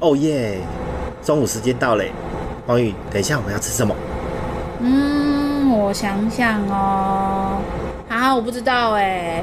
哦耶！中午时间到嘞，黄宇，等一下我们要吃什么？嗯，我想想哦，啊，我不知道哎。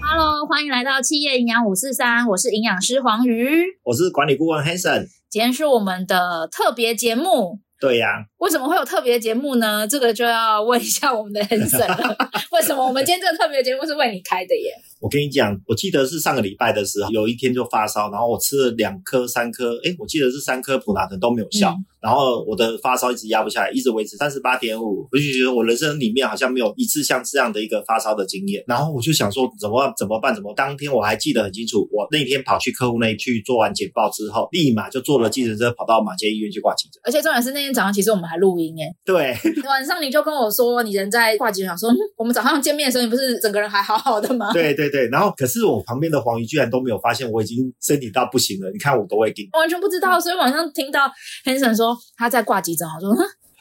Hello，欢迎来到企业营养五四三，我是营养师黄鱼，我是管理顾问 Hanson，今天是我们的特别节目。对呀、啊，为什么会有特别节目呢？这个就要问一下我们的 Hanson 了。为什么我们今天这个特别节目是为你开的耶？我跟你讲，我记得是上个礼拜的时候，有一天就发烧，然后我吃了两颗、三颗，诶，我记得是三颗普拿疼都没有效。嗯然后我的发烧一直压不下来，一直维持三十八点五，我就觉得我人生里面好像没有一次像这样的一个发烧的经验。然后我就想说怎么怎么办？怎么？当天我还记得很清楚，我那天跑去客户那里去做完简报之后，立马就坐了计程车跑到马街医院去挂急诊。而且重点是那天早上其实我们还录音诶。对，晚上你就跟我说你人在挂急诊，说我们早上见面的时候你不是整个人还好好的吗？对对对。然后可是我旁边的黄鱼居然都没有发现我已经身体到不行了。你看我都会给，完全不知道。所以晚上听到 Hanson 说他在挂急诊。正好说。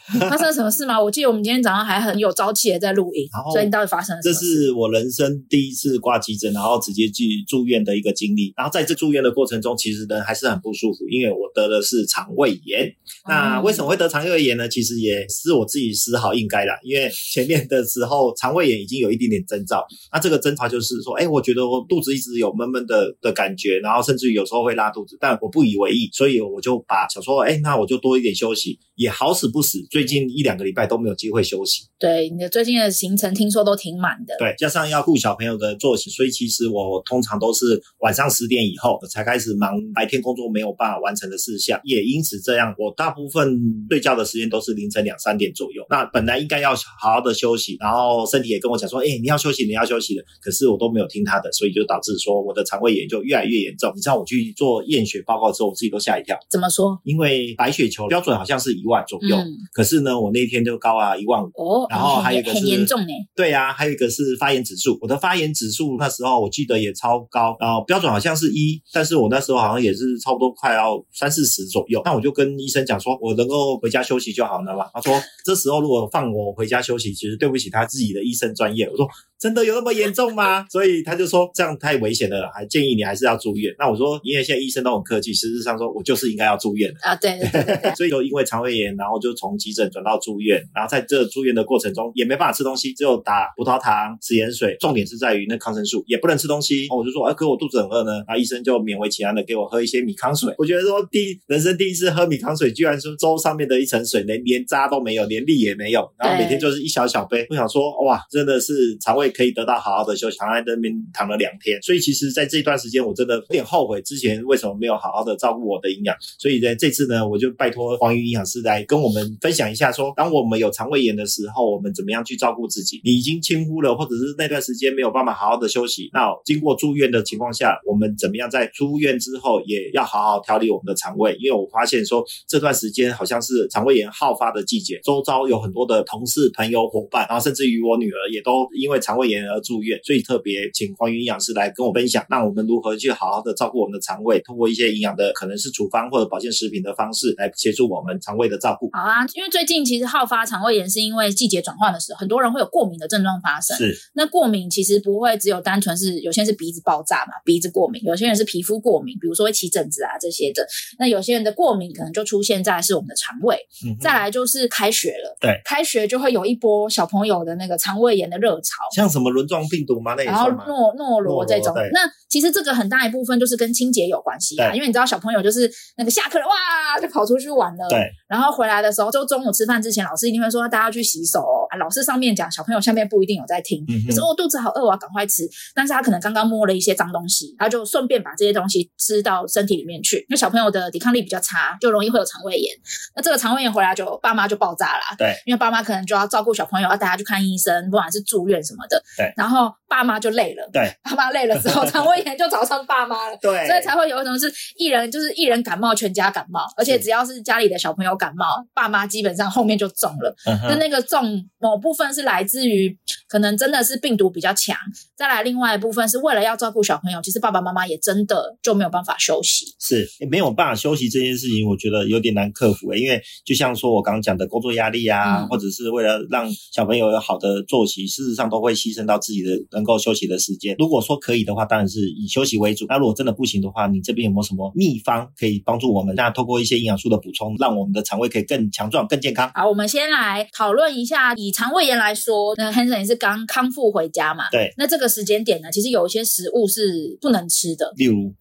发生了什么事吗？我记得我们今天早上还很有朝气的在录音，所以你到底发生了什么事？这是我人生第一次挂急诊，然后直接去住院的一个经历。然后在这住院的过程中，其实人还是很不舒服，因为我得的是肠胃炎。那为什么会得肠胃炎呢？其实也是我自己丝毫应该啦，因为前面的时候肠胃炎已经有一点点征兆。那这个征兆就是说，哎，我觉得我肚子一直有闷闷的的感觉，然后甚至于有时候会拉肚子，但我不以为意，所以我就把想说，哎，那我就多一点休息，也好死不死，最近一两个礼拜都没有机会休息。对，你的最近的行程听说都挺满的。对，加上要顾小朋友的作息，所以其实我通常都是晚上十点以后才开始忙白天工作没有办法完成的事项。也因此这样，我大部分睡觉的时间都是凌晨两三点左右。那本来应该要好好的休息，然后身体也跟我讲说：“哎，你要休息，你要休息的。”可是我都没有听他的，所以就导致说我的肠胃炎就越来越严重。你知道我去做验血报告之后，我自己都吓一跳。怎么说？因为白血球标准好像是一万左右，嗯、可是呢，我那天就高啊一万五。哦，然后还有一个是。严重呢？对呀、啊，还有一个是发炎指数，我的发炎指数那时候我记得也超高，然后标准好像是一，但是我那时候好像也是差不多快要三四十左右。那我就跟医生讲说，我能够回家休息就好了嘛。他说，这时候如果放我回家休息，其实对不起他自己的医生专业。我说。真的有那么严重吗？所以他就说这样太危险了，还建议你还是要住院。那我说，因为现在医生都很客气，实质上说我就是应该要住院的啊。对，对，对，对，对，所以就因为肠胃炎，然后就从急诊转到住院。然后在这住院的过程中，也没办法吃东西，只有打葡萄糖、食盐水。重点是在于那抗生素也不能吃东西。我就说，哎，可我肚子很饿呢。然后医生就勉为其难的给我喝一些米糠水。我觉得说第人生第一次喝米糠水，居然是粥上面的一层水，连连渣都没有，连粒也没有。然后每天就是一小小杯。我想说，哇，真的是肠胃可以得到好好的。休息躺在那边躺了两天，所以其实在这段时间，我真的有点后悔之前为什么没有好好的照顾我的营养。所以在这次呢，我就拜托黄鱼营养师来跟我们分享一下说，当我们有肠胃炎的时候，我们怎么样去照顾自己？你已经轻忽了，或者是那段时间没有办法好好的休息，那经过住院的情况下，我们怎么样在出院之后也要好好调理我们的肠胃？因为我发现说这段时间好像是肠胃炎好发的季节，周遭有很多的同事、朋友、伙伴，然后甚至于我女儿也都因为肠胃炎而住院。所以特别请黄云营养师来跟我分享，那我们如何去好好的照顾我们的肠胃，通过一些营养的可能是处方或者保健食品的方式来协助我们肠胃的照顾。好啊，因为最近其实好发肠胃炎是因为季节转换的时候，很多人会有过敏的症状发生。是，那过敏其实不会只有单纯是有些人是鼻子爆炸嘛，鼻子过敏；有些人是皮肤过敏，比如说会起疹子啊这些的。那有些人的过敏可能就出现在是我们的肠胃。嗯。再来就是开学了，对，开学就会有一波小朋友的那个肠胃炎的热潮，像什么轮状病毒吗？那然后诺诺罗这种，那其实这个很大一部分就是跟清洁有关系啊，因为你知道小朋友就是那个下课了哇就跑出去玩了，对，然后回来的时候就中午吃饭之前，老师一定会说大家要去洗手。啊，老师上面讲，小朋友下面不一定有在听，嗯、就说哦肚子好饿，我要赶快吃，但是他可能刚刚摸了一些脏东西，他就顺便把这些东西吃到身体里面去。因为小朋友的抵抗力比较差，就容易会有肠胃炎。那这个肠胃炎回来就爸妈就爆炸了，对，因为爸妈可能就要照顾小朋友，要带他去看医生，不管是住院什么的，对，然后爸妈就累了，对，爸妈累了之后，肠胃炎就找上爸妈了，对，所以才会有一种是一人就是一人感冒，全家感冒，而且只要是家里的小朋友感冒，爸妈基本上后面就中了。那、嗯、那个中某部分是来自于可能真的是病毒比较强。再来，另外一部分是为了要照顾小朋友，其实爸爸妈妈也真的就没有办法休息。是，没有办法休息这件事情，我觉得有点难克服诶，因为就像说我刚刚讲的工作压力啊，嗯、或者是为了让小朋友有好的作息，事实上都会牺牲到自己的能够休息的时间。如果说可以的话，当然是以休息为主。那如果真的不行的话，你这边有没有什么秘方可以帮助我们？那透过一些营养素的补充，让我们的肠胃可以更强壮、更健康。好，我们先来讨论一下，以肠胃炎来说，那 Hanson 也是刚康复回家嘛？对。那这个时间点呢，其实有一些食物是不能吃的，例如。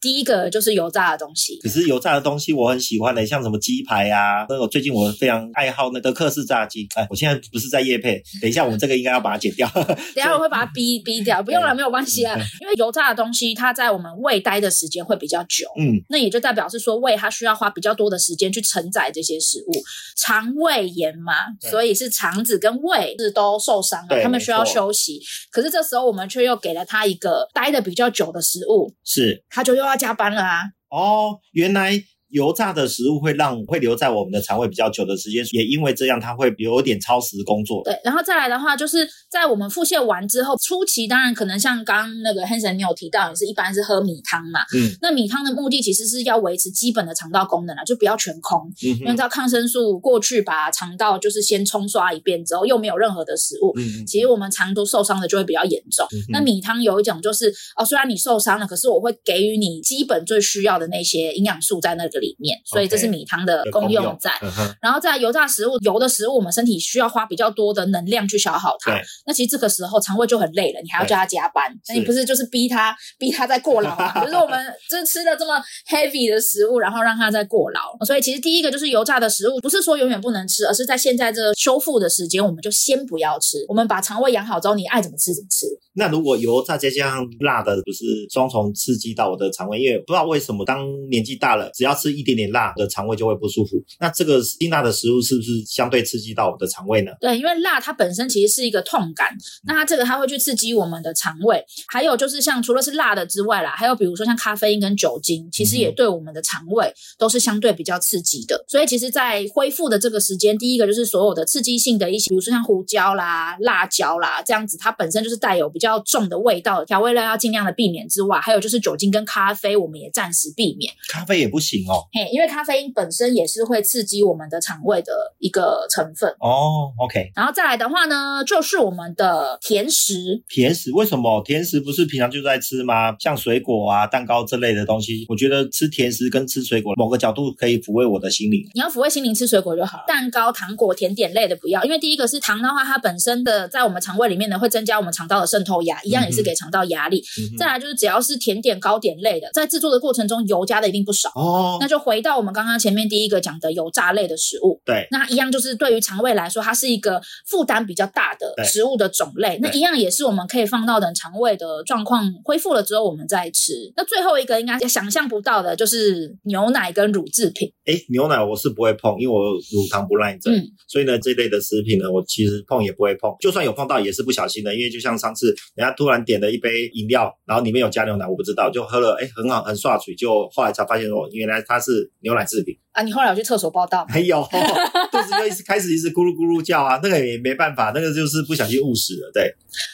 第一个就是油炸的东西，可是油炸的东西我很喜欢的、欸，像什么鸡排啊，那我最近我非常爱好那德克士炸鸡。哎，我现在不是在夜配，等一下我们这个应该要把它剪掉。等一下我会把它逼 逼掉，不用了，没有关系啊。因为油炸的东西它在我们胃待的时间会比较久，嗯，那也就代表是说胃它需要花比较多的时间去承载这些食物。肠胃炎嘛，所以是肠子跟胃是都受伤了，他们需要休息。可是这时候我们却又给了他一个待的比较久的食物，是，就又要加班了啊！哦，原来。油炸的食物会让会留在我们的肠胃比较久的时间，也因为这样，它会有点超时工作。对，然后再来的话，就是在我们腹泻完之后，初期当然可能像刚刚那个 Hanson 你有提到，也是一般是喝米汤嘛。嗯。那米汤的目的其实是要维持基本的肠道功能啊，就不要全空。嗯。因为知道抗生素过去把肠道就是先冲刷一遍之后，又没有任何的食物。嗯。其实我们肠都受伤的就会比较严重。嗯。那米汤有一种就是哦，虽然你受伤了，可是我会给予你基本最需要的那些营养素在那个里面，所以这是。米汤的功用在，嗯、然后在油炸食物，油的食物，我们身体需要花比较多的能量去消耗它。那其实这个时候肠胃就很累了，你还要叫它加班，那你不是就是逼它逼它在过劳吗？就是我们就是吃了这么 heavy 的食物，然后让它在过劳。所以其实第一个就是油炸的食物，不是说永远不能吃，而是在现在这个修复的时间，我们就先不要吃。我们把肠胃养好之后，你爱怎么吃怎么吃。那如果油炸再加上辣的，不是双重刺激到我的肠胃？因为不知道为什么，当年纪大了，只要吃一点点辣的。肠胃就会不舒服。那这个辛辣的食物是不是相对刺激到我们的肠胃呢？对，因为辣它本身其实是一个痛感，那它这个它会去刺激我们的肠胃。还有就是像除了是辣的之外啦，还有比如说像咖啡因跟酒精，其实也对我们的肠胃都是相对比较刺激的。所以其实，在恢复的这个时间，第一个就是所有的刺激性的一些，比如说像胡椒啦、辣椒啦这样子，它本身就是带有比较重的味道，调味料要尽量的避免之外，还有就是酒精跟咖啡，我们也暂时避免。咖啡也不行哦，嘿，因为咖啡因。本身也是会刺激我们的肠胃的一个成分哦。OK，然后再来的话呢，就是我们的甜食。甜食为什么？甜食不是平常就在吃吗？像水果啊、蛋糕这类的东西，我觉得吃甜食跟吃水果，某个角度可以抚慰我的心灵。你要抚慰心灵，吃水果就好。蛋糕、糖果、甜点类的不要，因为第一个是糖的话，它本身的在我们肠胃里面呢，会增加我们肠道的渗透压，一样也是给肠道压力。嗯、再来就是只要是甜点、糕点类的，在制作的过程中油加的一定不少哦。那就回到我们刚刚前面第一个讲。的油炸类的食物，对，那一样就是对于肠胃来说，它是一个负担比较大的食物的种类。那一样也是我们可以放到等肠胃的状况恢复了之后，我们再吃。那最后一个应该想象不到的就是牛奶跟乳制品。哎，牛奶我是不会碰，因为我乳糖不耐症，嗯，所以呢，这类的食品呢，我其实碰也不会碰。就算有碰到，也是不小心的，因为就像上次人家突然点了一杯饮料，然后里面有加牛奶，我不知道，就喝了，哎，很好，很刷嘴，就后来才发现哦，原来它是牛奶制品。啊，你后来有去厕所报道？没有，肚子就一直开始一直咕噜咕噜叫啊，那个也没办法，那个就是不小心误食了，对。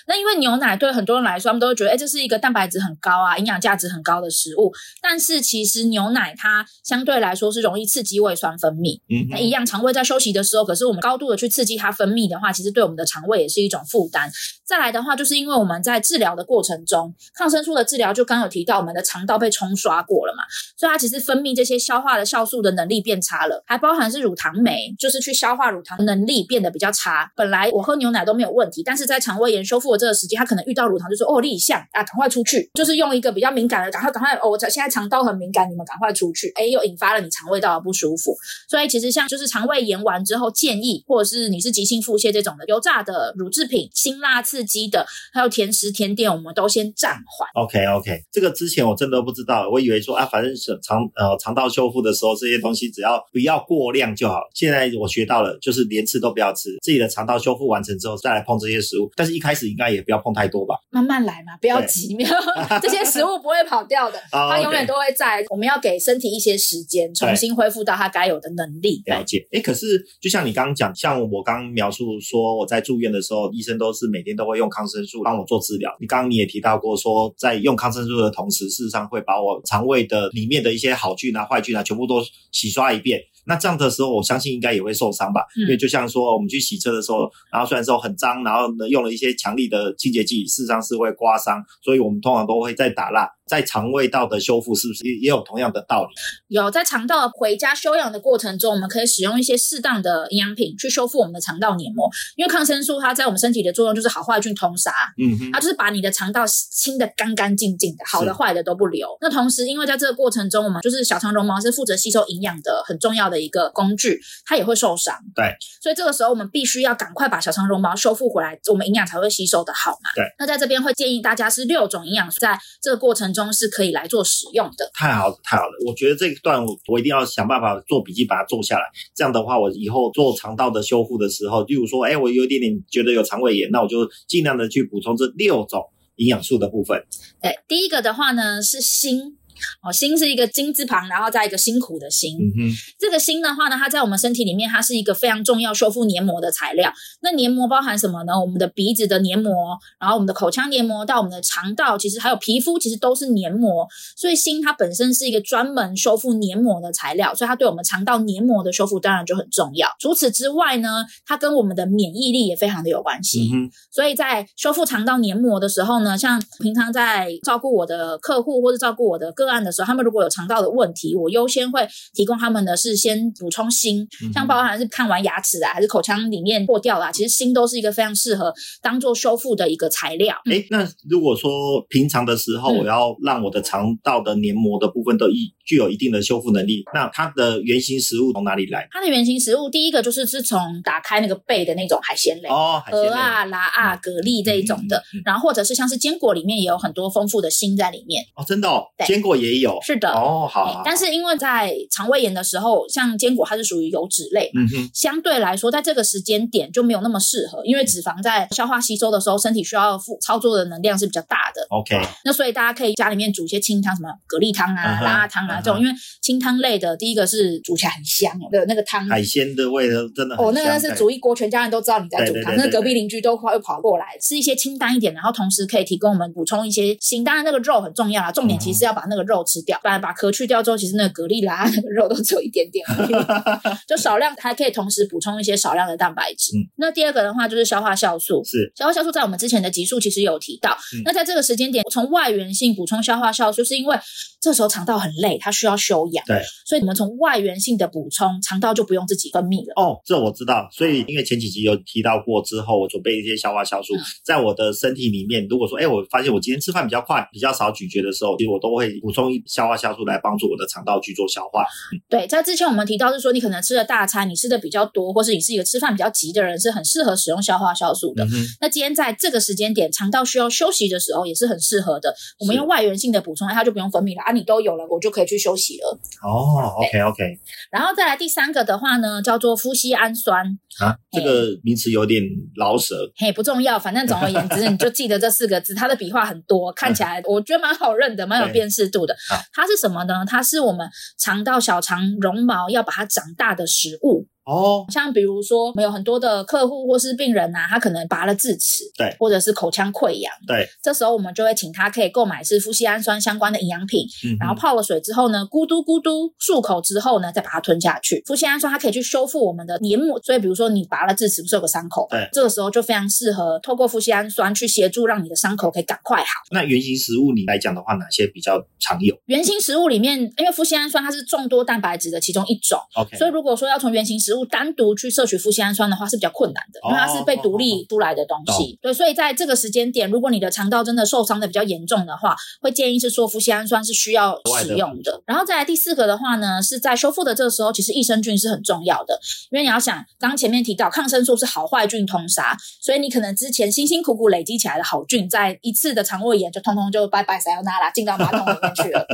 那因为牛奶对很多人来说，他们都会觉得，哎，这是一个蛋白质很高啊，营养价值很高的食物。但是其实牛奶它相对来说是容易刺激胃酸分泌，嗯，那一样肠胃在休息的时候，可是我们高度的去刺激它分泌的话，其实对我们的肠胃也是一种负担。再来的话，就是因为我们在治疗的过程中，抗生素的治疗就刚有提到，我们的肠道被冲刷过了嘛，所以它其实分泌这些消化的酵素的能力变差了，还包含是乳糖酶，就是去消化乳糖能力变得比较差。本来我喝牛奶都没有问题，但是在肠胃炎修复的这个时间，他可能遇到乳糖就说哦，立项啊，赶快出去，就是用一个比较敏感的，赶快赶快哦，我现在肠道很敏感，你们赶快出去，哎，又引发了你肠胃道的不舒服。所以其实像就是肠胃炎完之后，建议或者是你是急性腹泻这种的，油炸的乳制品、辛辣刺激的，还有甜食甜点，我们都先暂缓。OK OK，这个之前我真的不知道，我以为说啊，反正是肠呃肠修复的时候，这些东西只要不要过量就好。现在我学到了，就是连吃都不要吃，自己的肠道修复完成之后再来碰这些食物。但是一开始应该也不要碰太多吧，慢慢来嘛，不要急，这些食物不会跑掉的，它永远都会在。我们要给身体一些时间，重新恢复到它该有的能力。了解。哎，可是就像你刚刚讲，像我刚描述说我在住院的时候，医生都是每天都会用抗生素帮我做治疗。你刚刚你也提到过说，在用抗生素的同时，事实上会把我肠胃的里面的一些好菌啊、坏菌啊，全部都洗刷一遍。那这样的时候，我相信应该也会受伤吧？嗯、因为就像说，我们去洗车的时候，然后虽然说很脏，然后呢用了一些强力的清洁剂，事实上是会刮伤，所以我们通常都会再打蜡。在肠胃道的修复是不是也也有同样的道理？有，在肠道回家休养的过程中，我们可以使用一些适当的营养品去修复我们的肠道黏膜。因为抗生素它在我们身体的作用就是好坏菌通杀，嗯哼，它就是把你的肠道清的干干净净的，好的坏的都不留。那同时，因为在这个过程中，我们就是小肠绒毛是负责吸收营养的很重要的一个工具，它也会受伤。对，所以这个时候我们必须要赶快把小肠绒毛修复回来，我们营养才会吸收的好嘛。对，那在这边会建议大家是六种营养素，在这个过程中是可以来做使用的。太好了，太好了！我觉得这一段我我一定要想办法做笔记，把它做下来。这样的话，我以后做肠道的修复的时候，例如说，哎，我有一点点觉得有肠胃炎，那我就尽量的去补充这六种营养素的部分。对，第一个的话呢是锌。哦，锌是一个金字旁，然后再一个辛苦的辛。嗯，这个辛的话呢，它在我们身体里面，它是一个非常重要修复黏膜的材料。那黏膜包含什么呢？我们的鼻子的黏膜，然后我们的口腔黏膜，到我们的肠道，其实还有皮肤，其实都是黏膜。所以锌它本身是一个专门修复黏膜的材料，所以它对我们肠道黏膜的修复当然就很重要。除此之外呢，它跟我们的免疫力也非常的有关系。嗯，所以在修复肠道黏膜的时候呢，像平常在照顾我的客户或者照顾我的个案的时候，他们如果有肠道的问题，我优先会提供他们的是先补充锌，像包含是看完牙齿啊，还是口腔里面破掉啦，其实锌都是一个非常适合当做修复的一个材料。哎、嗯，那如果说平常的时候，我要让我的肠道的黏膜的部分都一具有一定的修复能力，那它的原型食物从哪里来？它的原型食物第一个就是是从打开那个贝的那种海鲜类哦，蚵啊、拉啊、蛤蜊这一种的，嗯嗯嗯、然后或者是像是坚果里面也有很多丰富的锌在里面。哦，真的哦，坚果也有。是的哦，好，好。但是因为在肠胃炎的时候，像坚果它是属于油脂类，嗯哼，相对来说，在这个时间点就没有那么适合，因为脂肪在消化吸收的时候，身体需要付操作的能量是比较大的。OK，那所以大家可以家里面煮一些清汤，什么蛤蜊汤啊、拉汤啊这种，因为清汤类的，第一个是煮起来很香的那个汤，海鲜的味道真的哦，那个是煮一锅，全家人都知道你在煮汤，那隔壁邻居都快会跑过来吃一些清淡一点，然后同时可以提供我们补充一些锌。当然那个肉很重要啦，重点其实要把那个肉吃掉，不然把壳去掉之后，其实那个蛤蜊啦那个 肉都只有一点点而已，就少量还可以同时补充一些少量的蛋白质。嗯、那第二个的话就是消化酵素，是消化酵素在我们之前的集数其实有提到。嗯、那在这个时间点，从外源性补充消化酵素，是因为这时候肠道很累，它需要休养。对，所以我们从外源性的补充，肠道就不用自己分泌了。哦，这我知道。所以因为前几集有提到过之后，我准备一些消化酵素，嗯、在我的身体里面。如果说，哎，我发现我今天吃饭比较快，比较少咀嚼的时候，其实我都会补充一消化酵素来帮助我的肠道去做消化。嗯、对，在之前我们提到是说，你可能吃了大餐，你吃的比较多，或是你是一个吃饭比较急的人，是很适合使用消化酵素的。嗯、那今天在这个时间点，肠道需要休息的时候，也是很适合的。我们用外源性的补充，它就不用分泌了啊，你都有了，我就可以去休息了。哦，OK OK。然后再来第三个的话呢，叫做夫西氨酸啊，这个名词有点老舍。嘿，不重要，反正总而言之，你就记得这四个字。它的笔画很多，看起来我觉得蛮好认的，蛮有辨识度的。它是什么呢？它是我们肠道小肠绒毛要把它长大的食物。哦，像比如说，我们有很多的客户或是病人呐、啊，他可能拔了智齿，对，或者是口腔溃疡，对，这时候我们就会请他可以购买是富硒氨酸相关的营养品，嗯，然后泡了水之后呢，咕嘟咕嘟漱口之后呢，再把它吞下去。富硒氨酸它可以去修复我们的黏膜，所以比如说你拔了智齿，不是有个伤口，对，这个时候就非常适合透过富硒氨酸去协助让你的伤口可以赶快好。那原型食物你来讲的话，哪些比较常有？原型食物里面，因为富硒氨酸它是众多蛋白质的其中一种，OK，所以如果说要从原型食物物单独去摄取麸酰氨酸的话是比较困难的，因为它是被独立出来的东西。哦、对，所以在这个时间点，如果你的肠道真的受伤的比较严重的话，会建议是说麸酰氨酸是需要使用的。的然后再来第四个的话呢，是在修复的这个时候，其实益生菌是很重要的，因为你要想，刚前面提到抗生素是好坏菌通杀，所以你可能之前辛辛苦苦累积起来的好菌，在一次的肠胃炎就通通就拜拜撒由那拉进到马桶里面去了。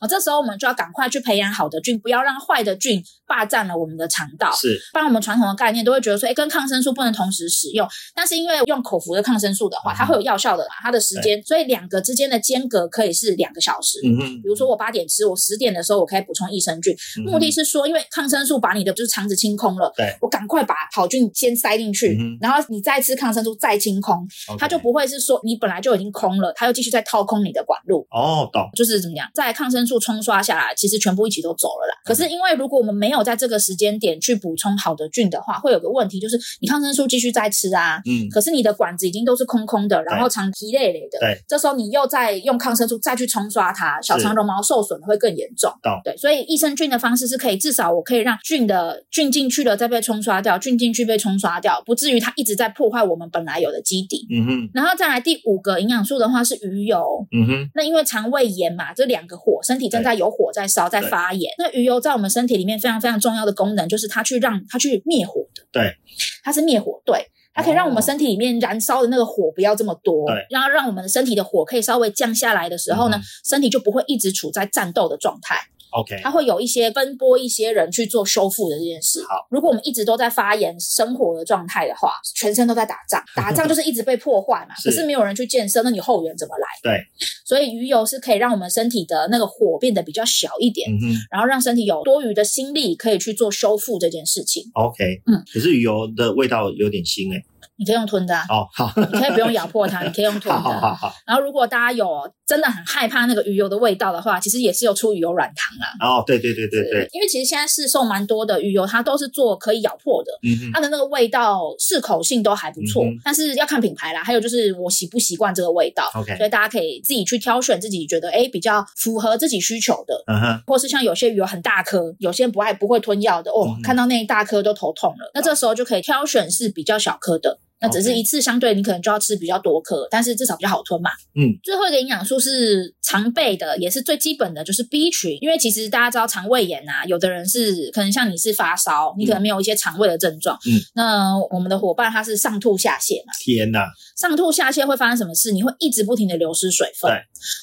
啊，这时候我们就要赶快去培养好的菌，不要让坏的菌霸占了我们的肠道。是，不然我们传统的概念都会觉得说，哎，跟抗生素不能同时使用。但是因为用口服的抗生素的话，它会有药效的嘛，它的时间，所以两个之间的间隔可以是两个小时。嗯嗯，比如说我八点吃，我十点的时候我可以补充益生菌，目的是说，因为抗生素把你的就是肠子清空了，对，我赶快把好菌先塞进去，然后你再吃抗生素再清空，它就不会是说你本来就已经空了，它又继续再掏空你的管路。哦，懂，就是怎么样，在抗生素冲刷下来，其实全部一起都走了啦。可是因为如果我们没有在这个时间点去补充好的菌的话，会有个问题，就是你抗生素继续在吃啊，嗯，可是你的管子已经都是空空的，然后肠皮累累的，对，这时候你又再用抗生素再去冲刷它，小肠绒毛受损会更严重。对，所以益生菌的方式是可以，至少我可以让菌的菌进去了再被冲刷掉，菌进去被冲刷掉，不至于它一直在破坏我们本来有的基底。嗯哼，然后再来第五个营养素的话是鱼油。嗯哼，那因为肠胃炎嘛，这两个火，身体正在有火在烧，在发炎。那鱼油在我们身体里面非常非常重要的功能，就是它去让它去灭火的。对，它是灭火，对，它可以让我们身体里面燃烧的那个火不要这么多，对，然后让我们的身体的火可以稍微降下来的时候呢，身体就不会一直处在战斗的状态。OK，它会有一些分拨一些人去做修复的这件事。好，如果我们一直都在发炎生活的状态的话，全身都在打仗，打仗就是一直被破坏嘛。是可是没有人去建设，那你后援怎么来？对，所以鱼油是可以让我们身体的那个火变得比较小一点，嗯哼，然后让身体有多余的心力可以去做修复这件事情。OK，嗯，可是鱼油的味道有点腥诶。你可以用吞的哦，好，你可以不用咬破它，你可以用吞的。好好好。然后，如果大家有真的很害怕那个鱼油的味道的话，其实也是有出鱼油软糖啦。哦，对对对对对。因为其实现在市售蛮多的鱼油，它都是做可以咬破的，嗯哼，它的那个味道适口性都还不错，嗯，但是要看品牌啦。还有就是我习不习惯这个味道，OK。所以大家可以自己去挑选自己觉得哎比较符合自己需求的，嗯哼。或是像有些鱼油很大颗，有些人不爱不会吞药的哦，嗯，看到那一大颗都头痛了，那这时候就可以挑选是比较小颗的。那只是一次相对，你可能就要吃比较多颗，但是至少比较好吞嘛。嗯，最后一个营养素是常备的，也是最基本的，就是 B 群。因为其实大家知道肠胃炎啊，有的人是可能像你是发烧，你可能没有一些肠胃的症状。嗯，那我们的伙伴他是上吐下泻嘛。天哪！上吐下泻会发生什么事？你会一直不停的流失水分。对。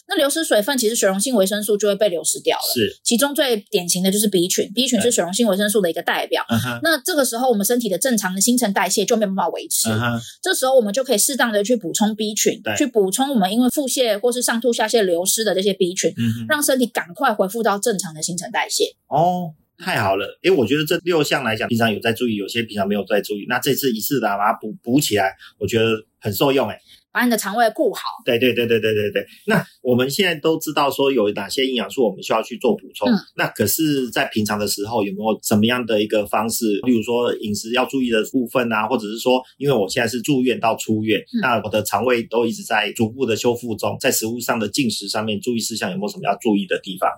那流失水分，其实水溶性维生素就会被流失掉了。是。其中最典型的就是 B 群，B 群是水溶性维生素的一个代表。那这个时候，我们身体的正常的新陈代谢就没办法维持。嗯哼。这时候我们。就可以适当的去补充 B 群，对去补充我们因为腹泻或是上吐下泻流失的这些 B 群，嗯，让身体赶快恢复到正常的新陈代谢。哦，太好了，因为我觉得这六项来讲，平常有在注意，有些平常没有在注意，那这次一次的把它补补起来，我觉得很受用，诶把你的肠胃顾好。对对对对对对对。那我们现在都知道说有哪些营养素我们需要去做补充。嗯。那可是，在平常的时候有没有什么样的一个方式？例如说饮食要注意的部分啊，或者是说，因为我现在是住院到出院，嗯。那我的肠胃都一直在逐步的修复中，在食物上的进食上面注意事项有没有什么要注意的地方？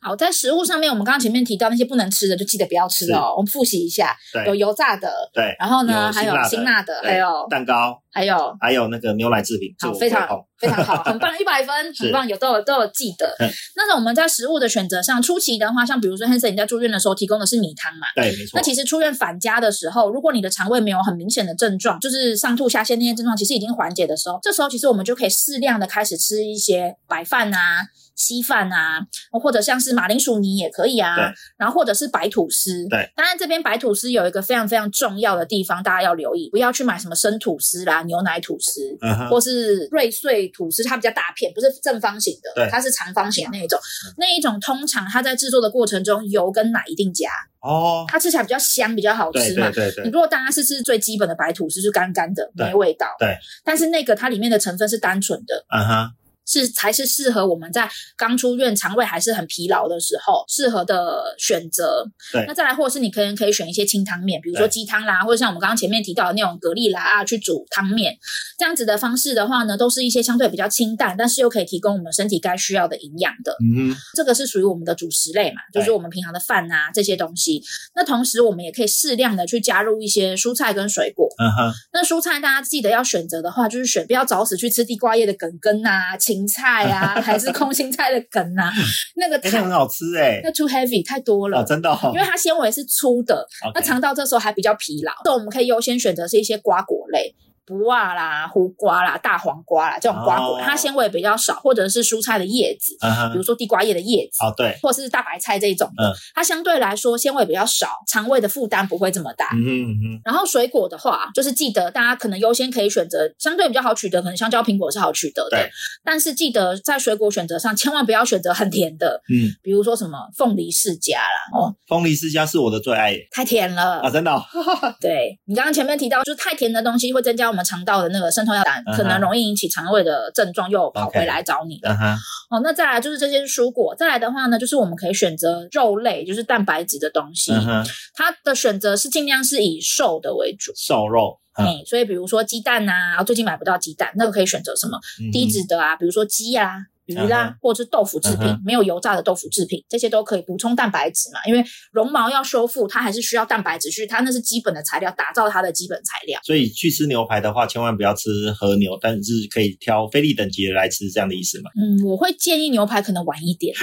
好，在食物上面，我们刚刚前面提到那些不能吃的，就记得不要吃哦。我们复习一下，对，有油炸的，对，然后呢，还有辛辣的，还有蛋糕，还有还有那个牛奶制品，好，非常非常好，很棒，一百分，很棒，有都有都有记得。那我们在食物的选择上，初期的话，像比如说 Hanson 你在住院的时候提供的是米汤嘛，对，没错。那其实出院返家的时候，如果你的肠胃没有很明显的症状，就是上吐下泻那些症状，其实已经缓解的时候，这时候其实我们就可以适量的开始吃一些白饭啊。稀饭啊，或者像是马铃薯泥也可以啊，然后或者是白吐司，对。当然这边白吐司有一个非常非常重要的地方，大家要留意，不要去买什么生吐司啦、牛奶吐司，或是瑞穗吐司，它比较大片，不是正方形的，它是长方形的那一种，那一种通常它在制作的过程中，油跟奶一定加哦，它吃起来比较香，比较好吃嘛，对对对。你如果大家是吃最基本的白吐司，是干干的，没味道，对。但是那个它里面的成分是单纯的，嗯哼。是才是适合我们在刚出院、肠胃还是很疲劳的时候适合的选择。对，那再来，或者是你可能可以选一些清汤面，比如说鸡汤啦，或者像我们刚刚前面提到的那种蛤蜊啦啊，去煮汤面，这样子的方式的话呢，都是一些相对比较清淡，但是又可以提供我们身体该需要的营养的。嗯哼，这个是属于我们的主食类嘛，就是我们平常的饭啊这些东西。那同时，我们也可以适量的去加入一些蔬菜跟水果。嗯哼，那蔬菜大家记得要选择的话，就是选不要早死去吃地瓜叶的梗根啊、芹菜啊，还是空 心菜的梗啊，那个太、好吃哎、欸，那 too heavy 太多了，哦、真的、哦，因为它纤维是粗的那肠道这时候还比较疲劳，所以我们可以优先选择是一些瓜果类。不啊啦，胡瓜啦，大黄瓜啦，这种瓜果，哦、它纤维比较少，或者是蔬菜的叶子，嗯、比如说地瓜叶的叶子，哦对，或者是大白菜这一种的，嗯，它相对来说纤维比较少，肠胃的负担不会这么大。嗯嗯。然后水果的话，就是记得大家可能优先可以选择相对比较好取得，可能香蕉、苹果是好取得的，对。但是记得在水果选择上，千万不要选择很甜的，嗯，比如说什么凤梨世家啦，哦，凤梨世家是我的最爱耶，太甜了啊，真的、哦。对，你刚刚前面提到，就是太甜的东西会增加我们肠道的那个。渗透药胆可能容易引起肠胃的症状，又跑回来找你了。Uh-huh. 哦，那再来就是这些蔬果，再来的话呢，就是我们可以选择肉类，就是蛋白质的东西。Uh-huh. 它的选择是尽量是以瘦的为主，瘦肉。嗯，嗯，所以比如说鸡蛋啊，最近买不到鸡蛋，那个可以选择什么？嗯、低脂的啊，比如说鸡啊。鱼啦，uh. 或者是豆腐制品，uh. 没有油炸的豆腐制品，这些都可以补充蛋白质嘛。因为绒毛要修复，它还是需要蛋白质去，它那是基本的材料，打造它的基本材料。所以去吃牛排的话，千万不要吃和牛，但是可以挑菲力等级的来吃，这样的意思吗？嗯，我会建议牛排可能晚一点，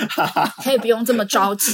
可以不用这么着急。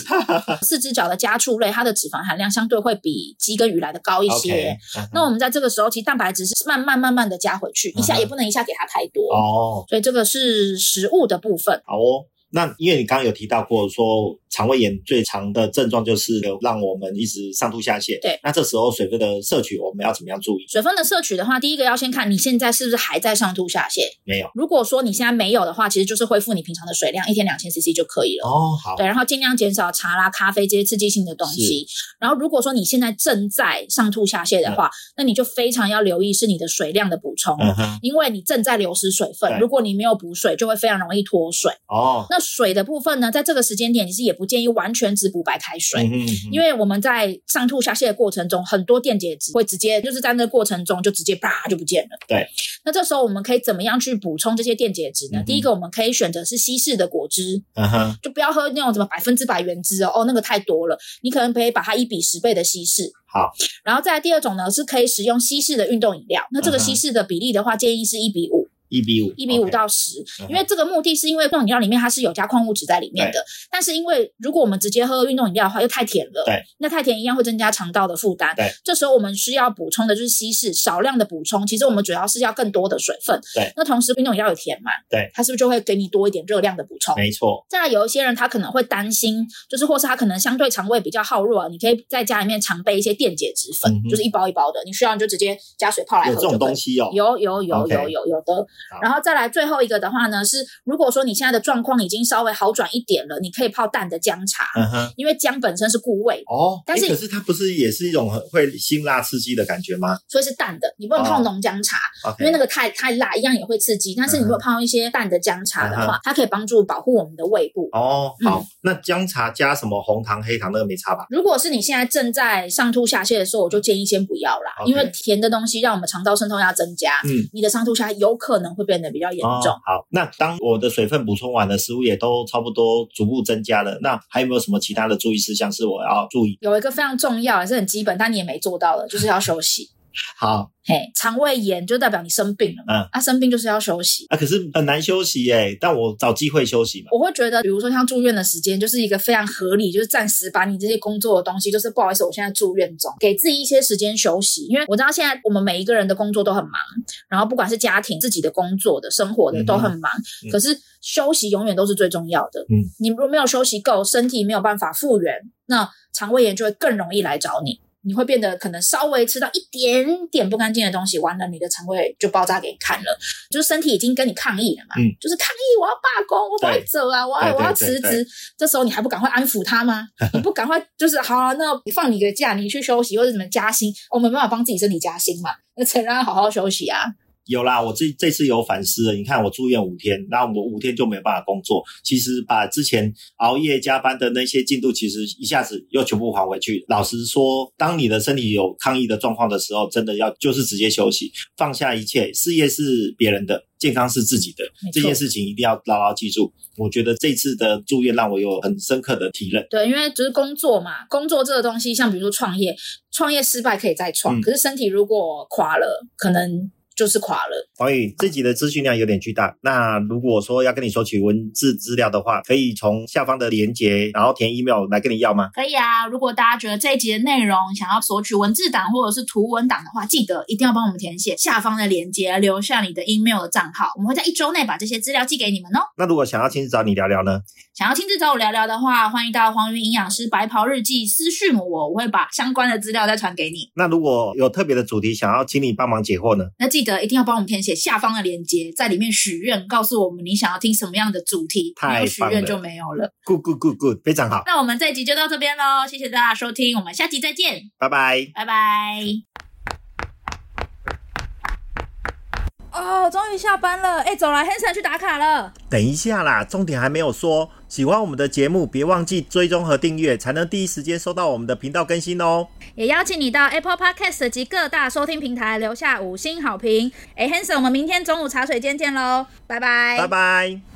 四只脚的家畜类，它的脂肪含量相对会比鸡跟鱼来的高一些。Okay. Uh -huh. 那我们在这个时候，其实蛋白质是慢慢慢慢的加回去，uh. 一下也不能一下给它太多哦。Oh. 所以这个是食物的部分。好哦。那因为你刚刚有提到过说。肠胃炎最常的症状就是让我们一直上吐下泻。对，那这时候水分的摄取我们要怎么样注意？水分的摄取的话，第一个要先看你现在是不是还在上吐下泻。没有。如果说你现在没有的话，其实就是恢复你平常的水量，一天两千 CC 就可以了。哦，好。对，然后尽量减少茶啦、咖啡这些刺激性的东西。然后如果说你现在正在上吐下泻的话，嗯，那你就非常要留意是你的水量的补充，嗯，因为你正在流失水分。如果你没有补水，就会非常容易脱水。哦。那水的部分呢，在这个时间点，其实也不建议完全。只补白开水，嗯嗯，因为我们在上吐下泻的过程中，很多电解质会直接就是在那个过程中就直接啪就不见了。对，那这时候我们可以怎么样去补充这些电解质呢？嗯、第一个，我们可以选择是稀释的果汁，嗯哼，就不要喝那种什么百分之百原汁哦，哦，那个太多了。你可能可以把它一比十倍的稀释。好，然后再来第二种呢，是可以使用稀释的运动饮料。那这个稀释的比例的话，建议是一比五。一比五，一比五到十、因为这个目的是因为运动饮料里面它是有加矿物质在里面的，但是因为如果我们直接喝运动饮料的话，又太甜了，对，那太甜一样会增加肠道的负担，对，这时候我们需要补充的就是稀释，少量的补充，其实我们主要是要更多的水分，对，那同时运动饮料有甜嘛，对，它是不是就会给你多一点热量的补充？没错。再来有一些人他可能会担心，就是或是他可能相对肠胃比较好弱，你可以在家里面常备一些电解质粉、嗯，就是一包一包的，你需要你就直接加水泡来喝。有这种东西哦，有有有有有有，有，有的，然后再来最。后一个的话呢，是如果说你现在的状况已经稍微好转一点了，你可以泡淡的姜茶，嗯哼，因为姜本身是固胃哦，但是、欸、可是它不是也是一种会辛辣刺激的感觉吗？所以是淡的，你不能泡浓姜茶、哦，因为那个太太辣，一样也会刺激。但是你如果泡一些淡的姜茶的话、嗯，它可以帮助保护我们的胃部。哦，好，嗯、那姜茶加什么红糖、黑糖那个没差吧？如果是你现在正在上吐下泻的时候，我就建议先不要啦，嗯、因为甜的东西让我们肠道渗透压增加，嗯，你的上吐下泻有可能会变得比较严重。哦、好，那。当我的水分补充完了，食物也都差不多逐步增加了，那还有没有什么其他的注意事项是我要注意？有一个非常重要，也是很基本，但你也没做到的，就是要休息。好，嘿，肠胃炎就代表你生病了嘛，嗯，啊，生病就是要休息，啊，可是很难休息耶，但我找机会休息嘛。我会觉得，比如说像住院的时间，就是一个非常合理，就是暂时把你这些工作的东西，就是不好意思，我现在住院中，给自己一些时间休息，因为我知道现在我们每一个人的工作都很忙，然后不管是家庭、自己的工作的、生活的都很忙，嗯，可是休息永远都是最重要的。嗯，你如果没有休息够，身体没有办法复原，那肠胃炎就会更容易来找你。你会变得可能稍微吃到一点点不干净的东西，完了你的肠胃就爆炸给你看了，就是身体已经跟你抗议了嘛，嗯，就是抗议我要罢工，我不要走啊，我要我要辞职，这时候你还不赶快安抚他吗？你不赶快就是好啊，那放你个假，你去休息或者怎么加薪，我们没办法帮自己身体加薪嘛，那才让他好好休息啊。有啦，我这这次有反思了。你看，我住院五天，然后我五天就没有办法工作。其实把之前熬夜加班的那些进度，其实一下子又全部还回去。老实说，当你的身体有抗议的状况的时候，真的要就是直接休息，放下一切。事业是别人的，健康是自己的，这件事情一定要牢牢记住。我觉得这次的住院让我有很深刻的体认。对，因为就是工作嘛，工作这个东西，像比如说创业，创业失败可以再创，嗯、可是身体如果垮了，可能。就是垮了。黄宇，自己的资讯量有点巨大。那如果说要跟你索取文字资料的话，可以从下方的连接，然后填 email 来跟你要吗？可以啊。如果大家觉得这一集的内容想要索取文字档或者是图文档的话，记得一定要帮我们填写下方的连接，留下你的 email 的账号，我们会在一周内把这些资料寄给你们哦。那如果想要亲自找你聊聊呢？想要亲自找我聊聊的话，欢迎到黄宇营养师白袍日记私讯我，我会把相关的资料再传给你。那如果有特别的主题想要请你帮忙解惑呢？那记得一定要帮我们填写下方的链接，在里面许愿，告诉我们你想要听什么样的主题。没有许愿就没有了。Good good good good，非常好。那我们这一集就到这边喽，谢谢大家收听，我们下集再见，拜拜，拜拜。哦，终于下班了，哎，走了，Hanson 去打卡了。等一下啦，重点还没有说。喜欢我们的节目，别忘记追踪和订阅，才能第一时间收到我们的频道更新哦。也邀请你到 Apple Podcast 及各大收听平台留下五星好评。哎，Hanson，我们明天中午茶水间见喽，拜拜，拜拜。